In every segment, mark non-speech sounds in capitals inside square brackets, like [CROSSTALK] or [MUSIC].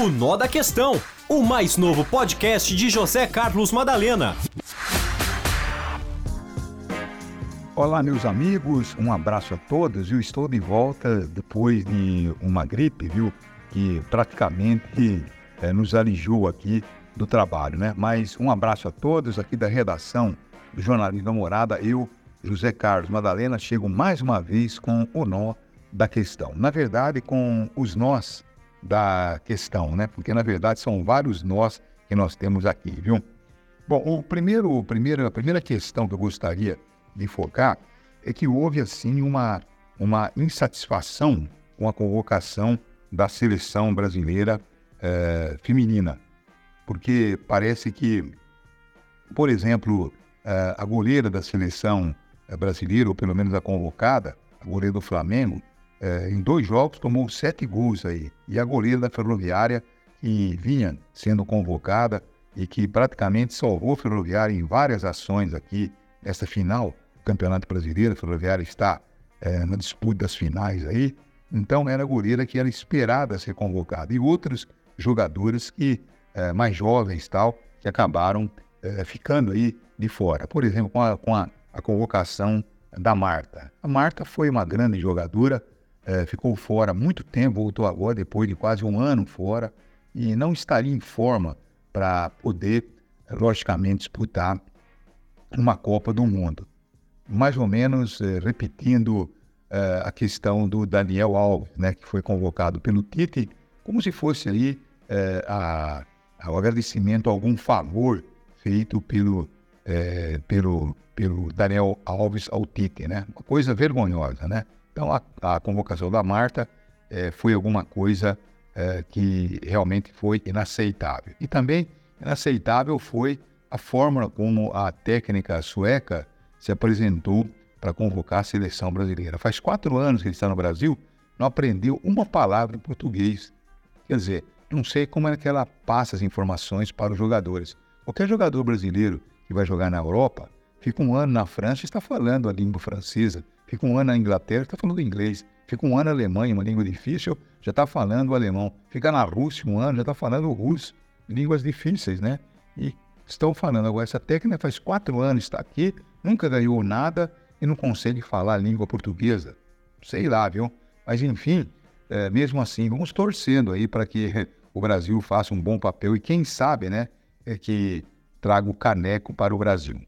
O Nó da Questão, o mais novo podcast de José Carlos Madalena. Olá, meus amigos, um abraço a todos. Eu estou de volta depois de uma gripe, viu? Que praticamente é, nos alijou aqui do trabalho, né? Mas um abraço a todos aqui da redação do Jornalismo da Morada. Eu, José Carlos Madalena, chego mais uma vez com o nó da questão. Na verdade, com os nós da questão, né? Porque na verdade são vários nós que nós temos aqui, viu? Bom, o primeiro, o primeiro, a primeira questão que eu gostaria de focar é que houve assim uma, uma insatisfação com a convocação da seleção brasileira é, feminina, porque parece que, por exemplo, é, a goleira da seleção eh, brasileira, ou pelo menos a convocada, a goleira do Flamengo, é, em dois jogos tomou sete gols aí, e a goleira da Ferroviária que vinha sendo convocada e que praticamente salvou a Ferroviária em várias ações aqui nessa final Campeonato Brasileiro, a Ferroviária está é, na disputa das finais aí, então era a goleira que era esperada ser convocada. E outros jogadores que, é, mais jovens tal, que acabaram é, ficando aí de fora. Por exemplo, com, a, com a, a, convocação da Marta. A Marta foi uma grande jogadora, é, ficou fora muito tempo, voltou agora depois de quase um ano fora e não estaria em forma para poder, logicamente, disputar uma Copa do Mundo mais ou menos eh, repetindo eh, a questão do Daniel Alves, né, que foi convocado pelo Tite, como se fosse aí eh, a, a, o agradecimento a algum favor feito pelo, pelo, pelo Daniel Alves ao Tite, né? Uma coisa vergonhosa, né? Então a, a convocação da Marta foi alguma coisa que realmente foi inaceitável. E também inaceitável foi a forma como a técnica sueca se apresentou para convocar a seleção brasileira. Faz quatro anos que ele está no Brasil, não aprendeu uma palavra em português. Quer dizer, não sei como é que ela passa as informações para os jogadores. Qualquer jogador brasileiro que vai jogar na Europa, fica um ano na França e está falando a língua francesa, fica um ano na Inglaterra está falando inglês, fica um ano na Alemanha, uma língua difícil, já está falando alemão, fica na Rússia um ano, já está falando russo, línguas difíceis, né? E estão falando agora, essa técnica faz quatro anos, está aqui, nunca ganhou nada e não consegue falar a língua portuguesa. Sei lá, viu? Mas enfim, é, mesmo assim, vamos torcendo aí para que [LAUGHS] o Brasil faça um bom papel e quem sabe, né, é que traga o caneco para o Brasil.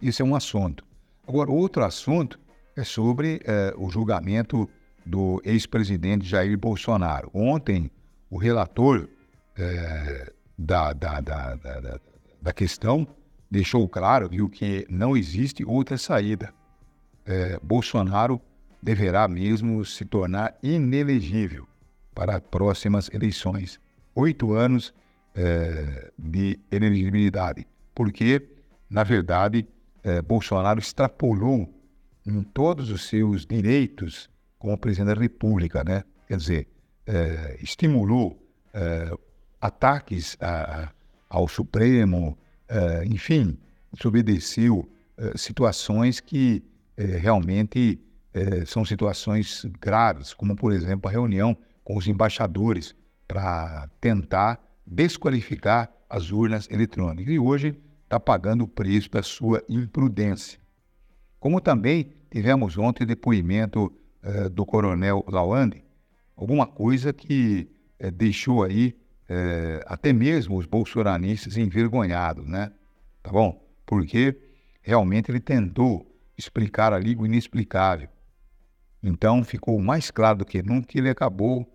Isso é um assunto. Agora, outro assunto é sobre é, o julgamento do ex-presidente Jair Bolsonaro. Ontem, o relator é, da, da, da, da, da questão deixou claro viu, que não existe outra saída. É, Bolsonaro deverá mesmo se tornar inelegível para próximas eleições. Oito anos é, de inelegibilidade, porque, na verdade, é, Bolsonaro extrapolou em todos os seus direitos como presidente da República, né? Quer dizer, é, estimulou é, ataques a, ao Supremo, uh, enfim, desobedeceu situações que realmente são situações graves, como, por exemplo, a reunião com os embaixadores para tentar desqualificar as urnas eletrônicas. E hoje está pagando o preço da sua imprudência. Como também tivemos ontem depoimento do coronel Lawande, alguma coisa que deixou aí é, até mesmo os bolsonaristas envergonhados, né? Tá bom? Porque realmente ele tentou explicar ali o inexplicável. Então ficou mais claro do que nunca que ele acabou,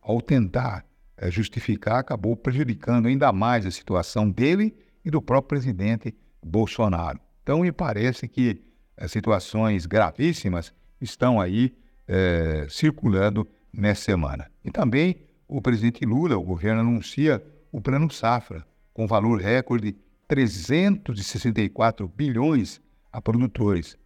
ao tentar é, justificar, acabou prejudicando ainda mais a situação dele e do próprio presidente Bolsonaro. Então me parece que situações gravíssimas estão aí é, circulando nessa semana. E também o presidente Lula, o governo, anuncia o Plano Safra, com valor recorde 364 bilhões a produtores.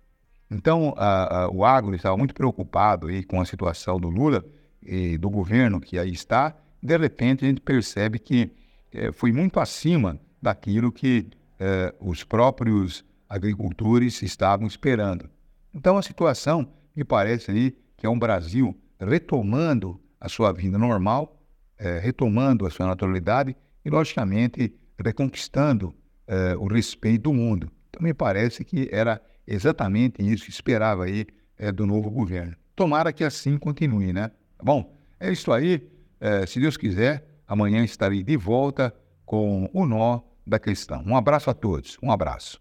Então, a, a, o agro estava muito preocupado aí com a situação do Lula e do governo que aí está. De repente, a gente percebe que é, foi muito acima daquilo que é, os próprios agricultores estavam esperando. Então, a situação me parece aí que é um Brasil retomando a sua vida normal, é, retomando a sua naturalidade e, logicamente, reconquistando é, o respeito do mundo. Então, me parece que era exatamente isso que esperava aí é, do novo governo. Tomara que assim continue, né? Bom, é isso aí. Se Deus quiser, amanhã estarei de volta com o nó da questão. Um abraço a todos. Um abraço.